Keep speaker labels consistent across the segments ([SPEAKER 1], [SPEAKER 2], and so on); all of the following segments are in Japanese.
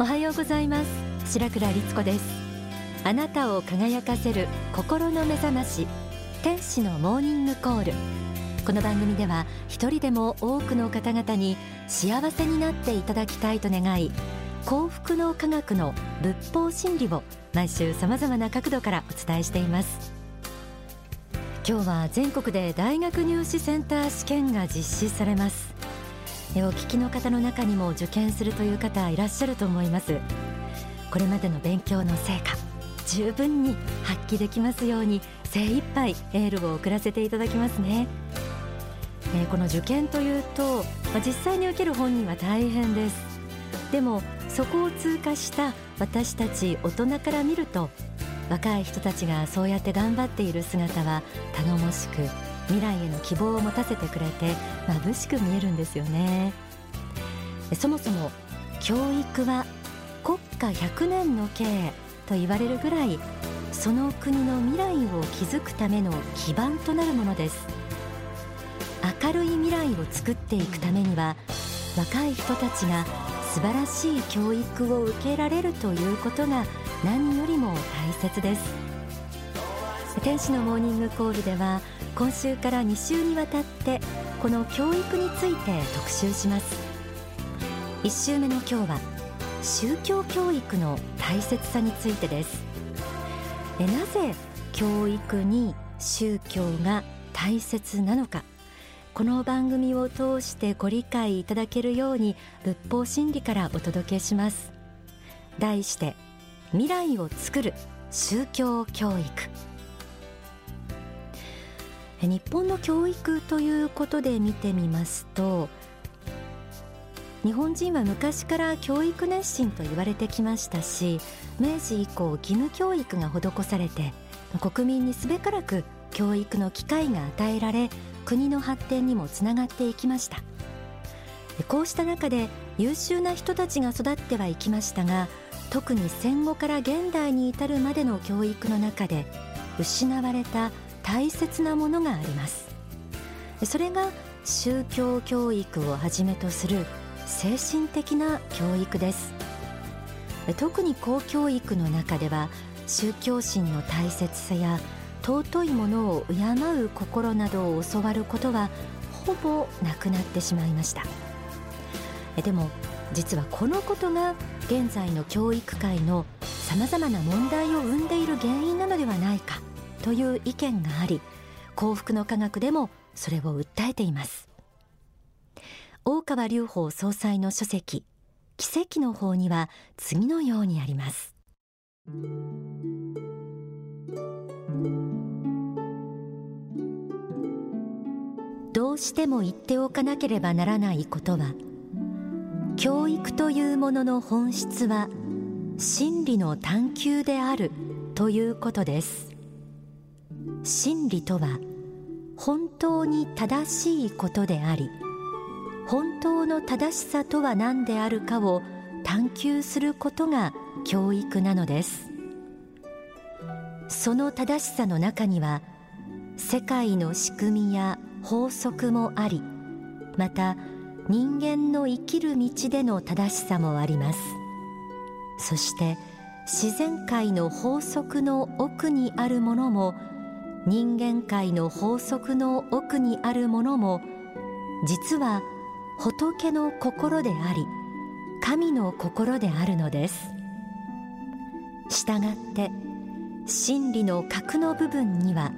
[SPEAKER 1] おはようございます。白倉律子です。あなたを輝かせる心の目覚まし。天使のモーニングコール。この番組では一人でも多くの方々に幸せになっていただきたいと願い幸福の科学の仏法真理を毎週さまざまな角度からお伝えしています。今日は全国で大学入試センター試験が実施されます。お聞きの方の中にも受験するという方いらっしゃると思います。これまでの勉強の成果十分に発揮できますように精一杯エールを送らせていただきますね、えー、この受験というと、まあ、実際に受ける本人は大変です。でもそこを通過した私たち大人から見ると若い人たちがそうやって頑張っている姿は頼もしく未来への希望を持たせてくれて眩しく見えるんですよね。そもそも教育は国家100年の経営と言われるぐらいその国の未来を築くための基盤となるものです。明るい未来を作っていくためには若い人たちが素晴らしい教育を受けられるということが何よりも大切です。天使のモーニングコールでは今週から2週にわたってこの教育について特集します。1週目の今日は宗教教育の大切さについてです。えなぜ教育に宗教が大切なのか。この番組を通してご理解いただけるように仏法真理からお届けします。題して未来を作る宗教教育。日本の教育ということで見てみますと日本人は昔から教育熱心と言われてきましたし明治以降義務教育が施されて国民にすべからく教育の機会が与えられ国の発展にもつながっていきました。こうした中で優秀な人たちが育ってはいきましたが特に戦後から現代に至るまでの教育の中で失われた大切なものがあります。それが宗教教育をはじめとする精神的な教育です。特に公教育の中では宗教心の大切さや尊いものを敬う心などを教わることはほぼなくなってしまいました。でも実はこのことが現在の教育界のさまざまな問題を生んでいる原因なのではないか。という意見があり幸福の科学でもそれを訴えています。大川隆法総裁の書籍奇跡の法には次のようにあります。どうしても言っておかなければならないことは教育というものの本質は真理の探求であるということです。真理とは本当に正しいことであり本当の正しさとは何であるかを探求することが教育なのです。その正しさの中には世界の仕組みや法則もありまた人間の生きる道での正しさもあります。そして自然界の法則の奥にあるものも人間界の法則の奥にあるものも実は仏の心であり神の心であるのです。したがって真理の核の部分には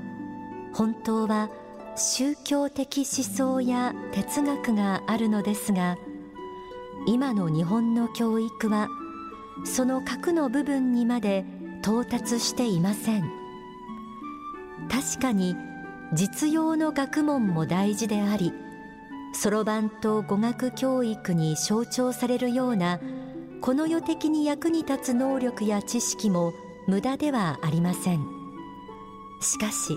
[SPEAKER 1] 本当は宗教的思想や哲学があるのですが今の日本の教育はその核の部分にまで到達していません。確かに実用の学問も大事でありそろばんと語学教育に象徴されるようなこの世的に役に立つ能力や知識も無駄ではありません。しかし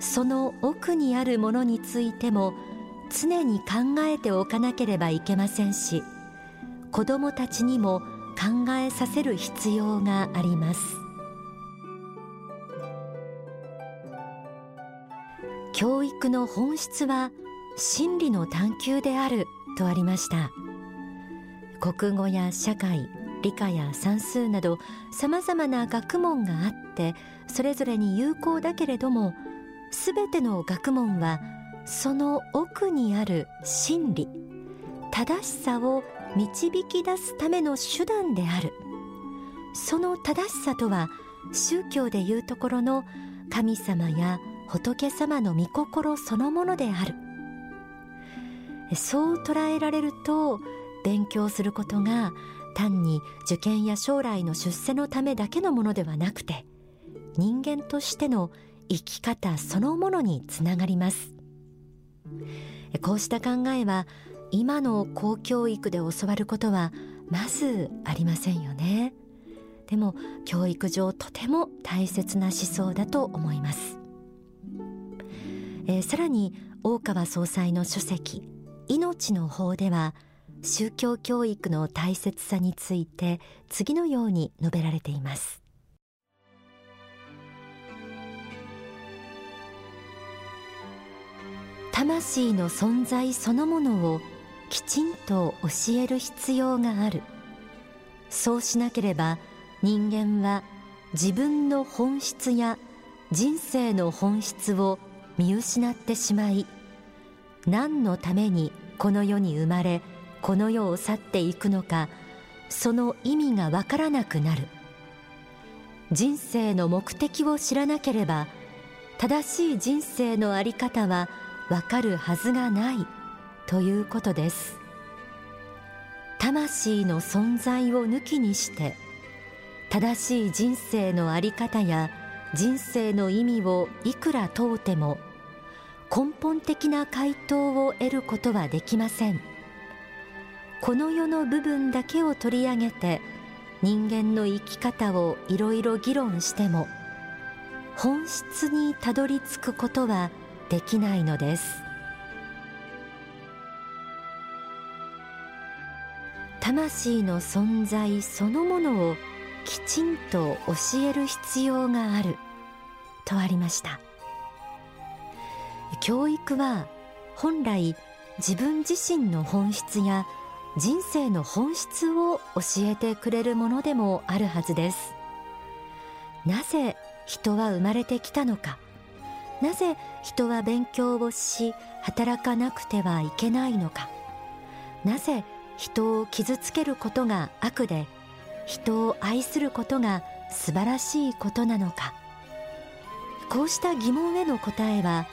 [SPEAKER 1] その奥にあるものについても常に考えておかなければいけませんし子どもたちにも考えさせる必要があります。教育の本質は真理の探求であるとありました。国語や社会理科や算数などさまざまな学問があってそれぞれに有効だけれどもすべての学問はその奥にある真理正しさを導き出すための手段である。その正しさとは宗教でいうところの神様や仏様の御心そのものである。そう捉えられると勉強することが単に受験や将来の出世のためだけのものではなくて人間としての生き方そのものにつながります。こうした考えは今の公教育で教わることはまずありませんよね。でも教育上とても大切な思想だと思います、えー、さらに大川総裁の書籍命の法では宗教教育の大切さについて次のように述べられています。魂の存在そのものをきちんと教える必要がある。そうしなければ人間は自分の本質や人生の本質を見失ってしまい何のためにこの世に生まれこの世を去っていくのかその意味がわからなくなる。人生の目的を知らなければ正しい人生の在り方はわかるはずがないということです。魂の存在を抜きにして正しい人生の在り方や人生の意味をいくら問うても根本的な回答を得ることはできません。この世の部分だけを取り上げて人間の生き方をいろいろ議論しても本質にたどり着くことはできないのです。魂の存在そのものをきちんと教える必要があるとありました。教育は本来自分自身の本質や人生の本質を教えてくれるものでもあるはずです。なぜ人は生まれてきたのか？なぜ人は勉強をし働かなくてはいけないのか？なぜ人を傷つけることが悪で人を愛することが素晴らしいことなのか？こうした疑問への答えは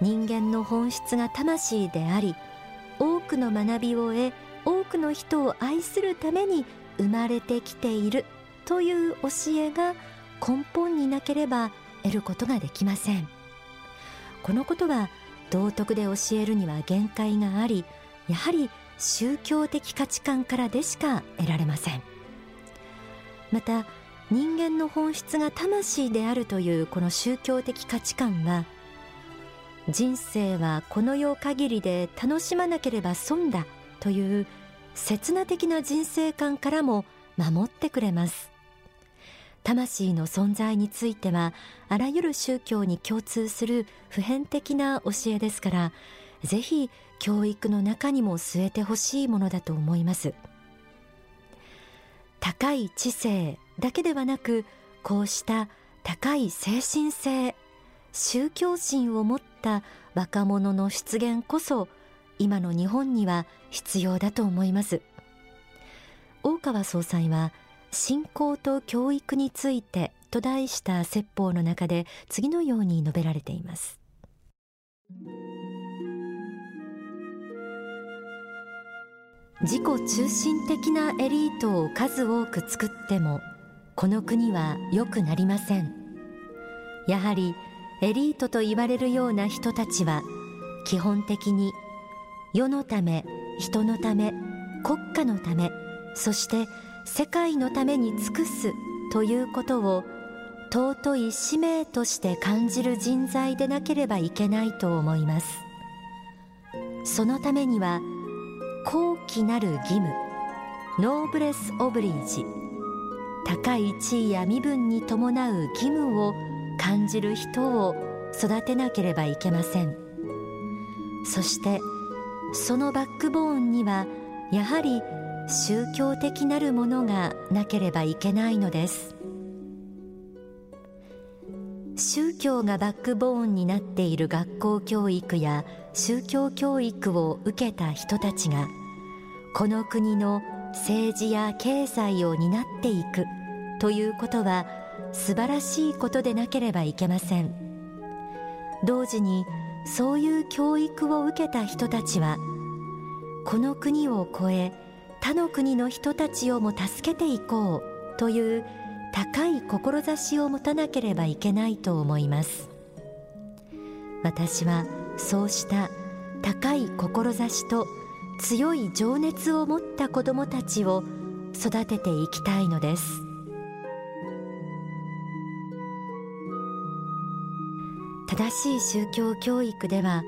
[SPEAKER 1] 人間の本質が魂であり多くの学びを得多くの人を愛するために生まれてきているという教えが根本になければ得ることができません。このことは道徳で教えるには限界がありやはり宗教的価値観からでしか得られません。また人間の本質が魂であるというこの宗教的価値観は人生はこの世限りで楽しまなければ損だという刹那的な人生観からも守ってくれます。魂の存在についてはあらゆる宗教に共通する普遍的な教えですからぜひ教育の中にも据えてほしいものだと思います。高い知性だけではなくこうした高い精神性宗教心を持った若者の出現こそ今の日本には必要だと思います。大川総裁は信仰と教育についてと題した説法の中で次のように述べられています。自己中心的なエリートを数多く作ってもこの国は良くなりません。やはりエリートと言われるような人たちは基本的に世のため人のため国家のためそして世界のために尽くすということを尊い使命として感じる人材でなければいけないと思います。そのためには高貴なる義務ノーブレス・オブリージ高い地位や身分に伴う義務を感じる人を育てなければいけません。そしてそのバックボーンにはやはり宗教的なるものがなければいけないのです。宗教がバックボーンになっている学校教育や宗教教育を受けた人たちがこの国の政治や経済を担っていくということは素晴らしいことでなければいけません。同時にそういう教育を受けた人たちはこの国を超え他の国の人たちをも助けていこうという高い志を持たなければいけないと思います。私はそうした高い志と強い情熱を持った子どもたちを育てていきたいのです。正しい宗教教育では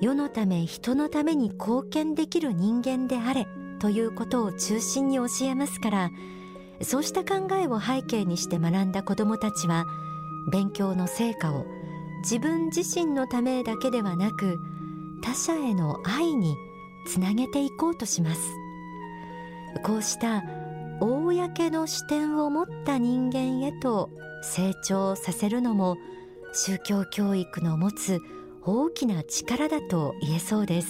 [SPEAKER 1] 世のため人のために貢献できる人間であれということを中心に教えますからそうした考えを背景にして学んだ子どもたちは勉強の成果を自分自身のためだけではなく他者への愛につなげていこうとします。こうした公の視点を持った人間へと成長させるのも宗教教育の持つ大きな力だと言えそうです。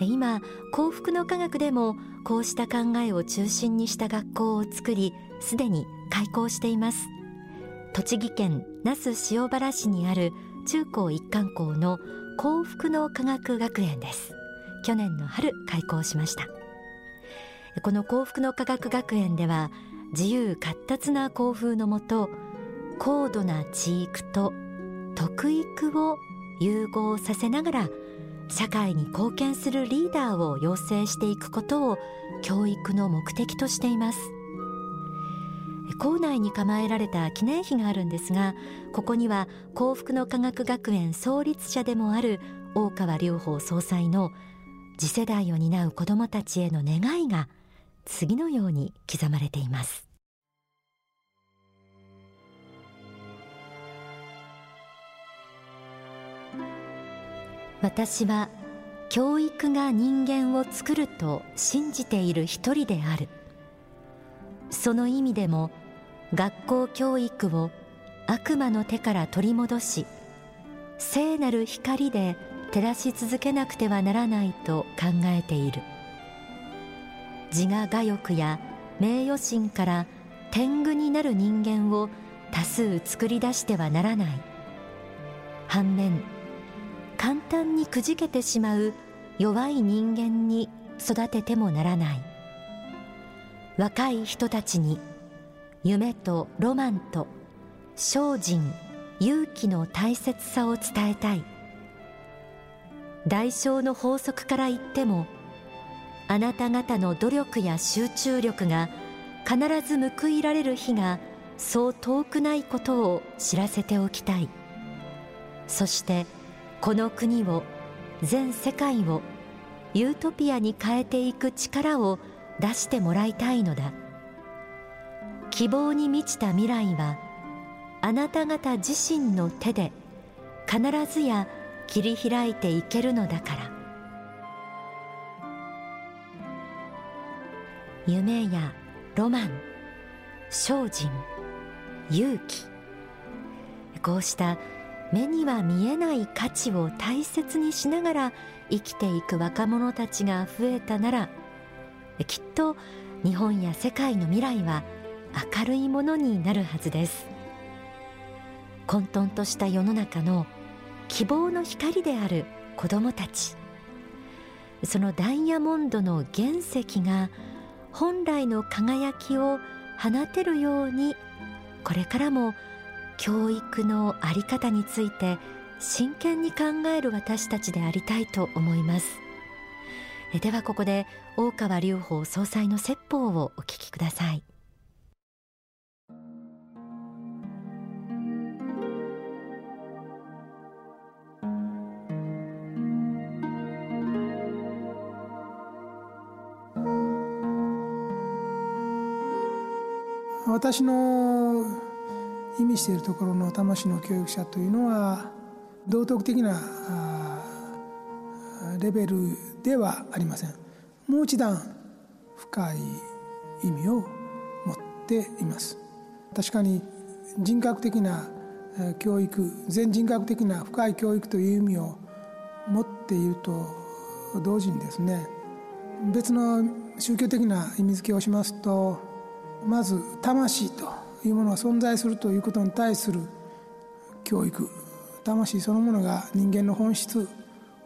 [SPEAKER 1] 今幸福の科学でもこうした考えを中心にした学校を作りすでに開校しています。栃木県那須塩原市にある中高一貫校の幸福の科学学園です。去年の春開校しました。この幸福の科学学園では自由闊達な校風のもと高度な知育と徳育を融合させながら社会に貢献するリーダーを養成していくことを教育の目的としています。校内に構えられた記念碑があるんですがここには幸福の科学学園創立者でもある大川隆法総裁の次世代を担う子どもたちへの願いが次のように刻まれています。私は教育が人間を作ると信じている一人である。その意味でも学校教育を悪魔の手から取り戻し聖なる光で照らし続けなくてはならないと考えている。自我我欲や名誉心から天狗になる人間を多数作り出してはならない。反面簡単にくじけてしまう弱い人間に育ててもならない。若い人たちに夢とロマンと精進勇気の大切さを伝えたい。代償の法則から言ってもあなた方の努力や集中力が必ず報いられる日がそう遠くないことを知らせておきたい。そしてこの国を全世界をユートピアに変えていく力を出してもらいたいのだ。希望に満ちた未来はあなた方自身の手で必ずや切り開いていけるのだから。夢やロマン精進勇気。こうした目には見えない価値を大切にしながら生きていく若者たちが増えたならきっと日本や世界の未来は明るいものになるはずです。混沌とした世の中の希望の光である子どもたち。そのダイヤモンドの原石が本来の輝きを放てるようにこれからも教育の在り方について真剣に考える私たちでありたいと思います。ではここで大川隆法総裁の説法をお聞きください。
[SPEAKER 2] 私の意味しているところの魂の教育者というのは道徳的なレベルではありません。もう一段深い意味を持っています。確かに人格的な教育全人格的な深い教育という意味を持っていると同時にですね別の宗教的な意味付けをしますとまず魂というものが存在するということに対する教育魂そのものが人間の本質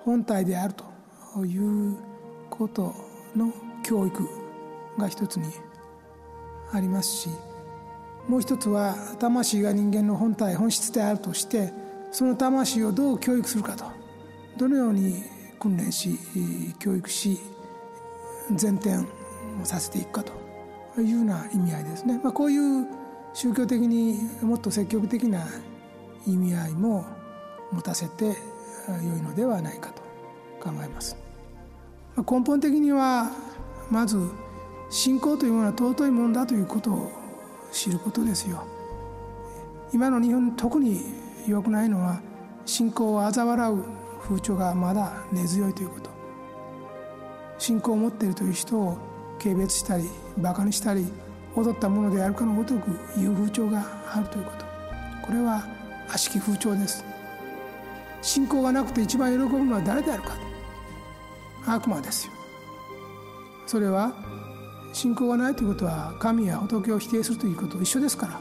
[SPEAKER 2] 本体であるということの教育が一つにありますしもう一つは魂が人間の本体本質であるとしてその魂をどう教育するかとどのように訓練し教育し前転をさせていくかというような意味合いですね、まあ、こういう宗教的にもっと積極的な意味合いも持たせてよいのではないかと考えます。根本的にはまず信仰というものは尊いものだということを知ることですよ。今の日本特に良くないのは信仰を嘲笑う風潮がまだ根強いということ信仰を持っているという人を軽蔑したりバカにしたり踊ったものであるかのごとく言う風潮があるということ。これは悪しき風潮です。信仰がなくて一番喜ぶのは誰であるか。悪魔ですよ。それは信仰がないということは神や仏を否定するということと一緒ですから。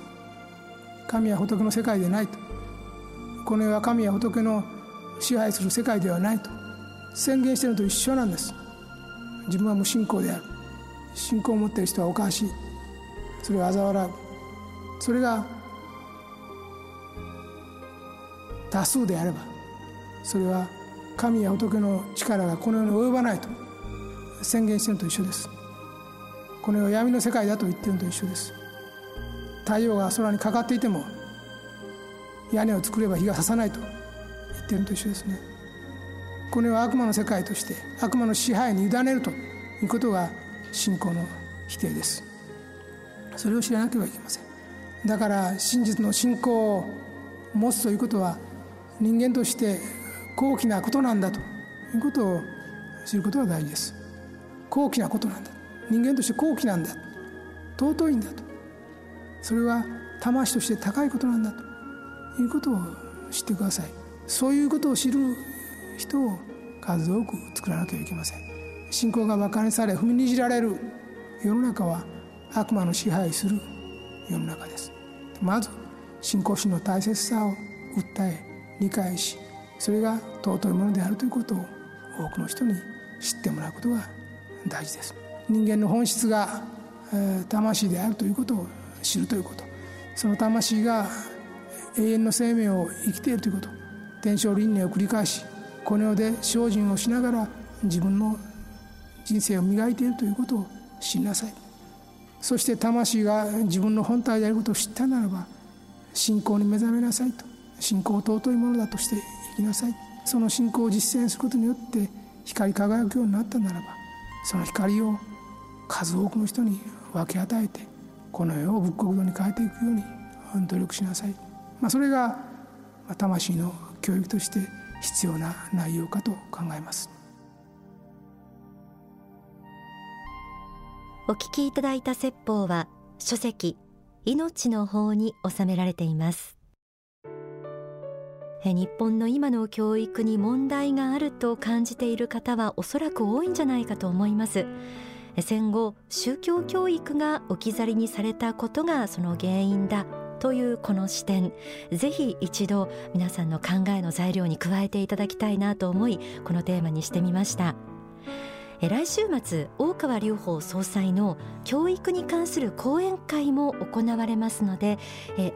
[SPEAKER 2] 神や仏の世界でないと。この世は神や仏の支配する世界ではないと。宣言しているのと一緒なんです。自分は無信仰である。信仰を持っている人はおかしい。それを嘲笑う。それが多数であればそれは神や仏の力がこの世に及ばないと宣言しているのと一緒です。この世は闇の世界だと言ってるのと一緒です。太陽が空にかかっていても屋根を作れば日が差さないと言ってるのと一緒ですね。この世は悪魔の世界として悪魔の支配に委ねるということが信仰の否定です。それを知らなければいけません。だから真実の信仰を持つということは人間として高貴なことなんだということを知ることが大事です。高貴なことなんだ。人間として高貴なんだ。尊いんだと。それは魂として高いことなんだということを知ってください。そういうことを知る人を数多く作らなきゃいけません。信仰が馬鹿にされ踏みにじられる世の中は悪魔の支配する世の中です。まず信仰心の大切さを訴え理解しそれが尊いものであるということを多くの人に知ってもらうことが大事です。人間の本質が、魂であるということを知るということ。その魂が永遠の生命を生きているということ。天正輪廻を繰り返しこの世で精進をしながら自分の人生を磨いているということを知りなさい。そして魂が自分の本体であることを知ったならば信仰に目覚めなさいと。信仰を尊いものだとして生きなさい。その信仰を実践することによって光り輝くようになったならばその光を数多くの人に分け与えてこの世を仏国土に変えていくように努力しなさい、まあ、それが魂の教育として必要な内容かと考えます。
[SPEAKER 1] お聞きいただいた説法は書籍命の法に収められています。日本の今の教育に問題があると感じている方はおそらく多いんじゃないかと思います。戦後宗教教育が置き去りにされたことがその原因だというこの視点。ぜひ一度皆さんの考えの材料に加えていただきたいなと思いこのテーマにしてみました。来週末大川隆法総裁の教育に関する講演会も行われますので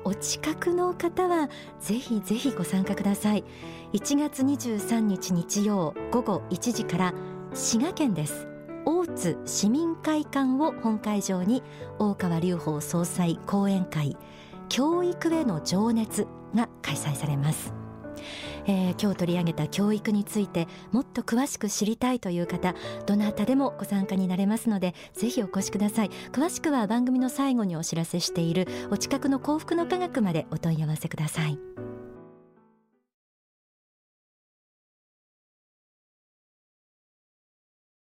[SPEAKER 1] お近くの方はぜひぜひご参加ください。1月23日日曜午後1時から滋賀県です。大津市民会館を本会場に大川隆法総裁講演会教育への情熱が開催されます。えー、今日取り上げた教育についてもっと詳しく知りたいという方どなたでもご参加になれますのでぜひお越しください。詳しくは番組の最後にお知らせしているお近くの幸福の科学までお問い合わせください。